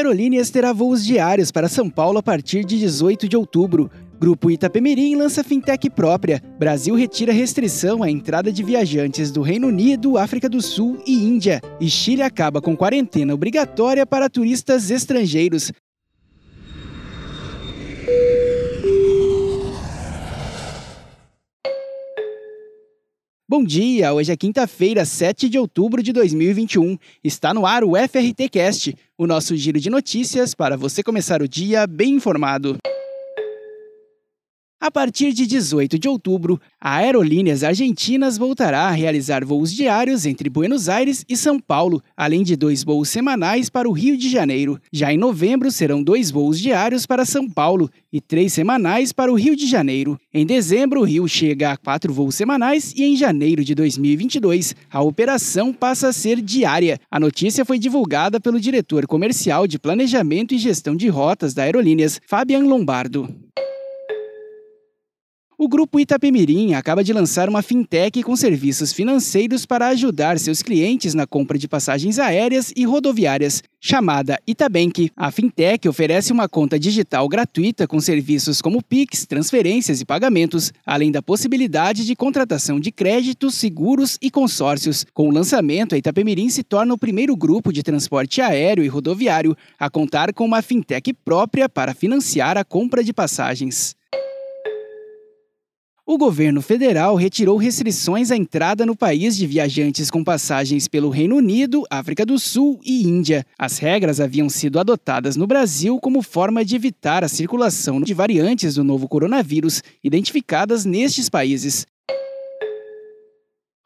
Aerolíneas terá voos diários para São Paulo a partir de 18 de outubro. Grupo Itapemirim lança fintech própria. Brasil retira restrição à entrada de viajantes do Reino Unido, África do Sul e Índia. E Chile acaba com quarentena obrigatória para turistas estrangeiros. Bom dia, hoje é quinta-feira, 7 de outubro de 2021. Está no ar o FRT Cast, o nosso giro de notícias para você começar o dia bem informado. A partir de 18 de outubro, a Aerolíneas Argentinas voltará a realizar voos diários entre Buenos Aires e São Paulo, além de dois voos semanais para o Rio de Janeiro. Já em novembro, serão dois voos diários para São Paulo e três semanais para o Rio de Janeiro. Em dezembro, o Rio chega a quatro voos semanais e em janeiro de 2022, a operação passa a ser diária. A notícia foi divulgada pelo diretor comercial de Planejamento e Gestão de Rotas da Aerolíneas, Fabian Lombardo. O grupo Itapemirim acaba de lançar uma fintech com serviços financeiros para ajudar seus clientes na compra de passagens aéreas e rodoviárias. Chamada Itabank, a fintech oferece uma conta digital gratuita com serviços como Pix, transferências e pagamentos, além da possibilidade de contratação de créditos, seguros e consórcios. Com o lançamento, a Itapemirim se torna o primeiro grupo de transporte aéreo e rodoviário a contar com uma fintech própria para financiar a compra de passagens. O governo federal retirou restrições à entrada no país de viajantes com passagens pelo Reino Unido, África do Sul e Índia. As regras haviam sido adotadas no Brasil como forma de evitar a circulação de variantes do novo coronavírus identificadas nestes países.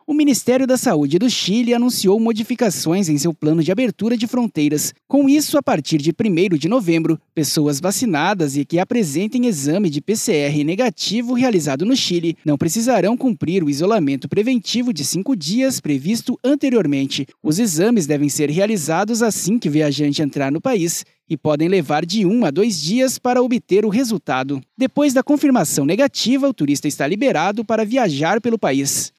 O Ministério da Saúde do Chile anunciou modificações em seu plano de abertura de fronteiras. Com isso, a partir de 1 de novembro, pessoas vacinadas e que apresentem exame de PCR negativo realizado no Chile não precisarão cumprir o isolamento preventivo de cinco dias previsto anteriormente. Os exames devem ser realizados assim que o viajante entrar no país e podem levar de um a dois dias para obter o resultado. Depois da confirmação negativa, o turista está liberado para viajar pelo país.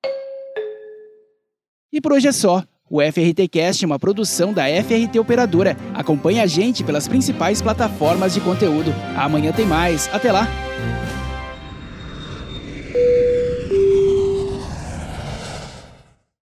E por hoje é só. O FRT Cast é uma produção da FRT Operadora. Acompanhe a gente pelas principais plataformas de conteúdo. Amanhã tem mais. Até lá!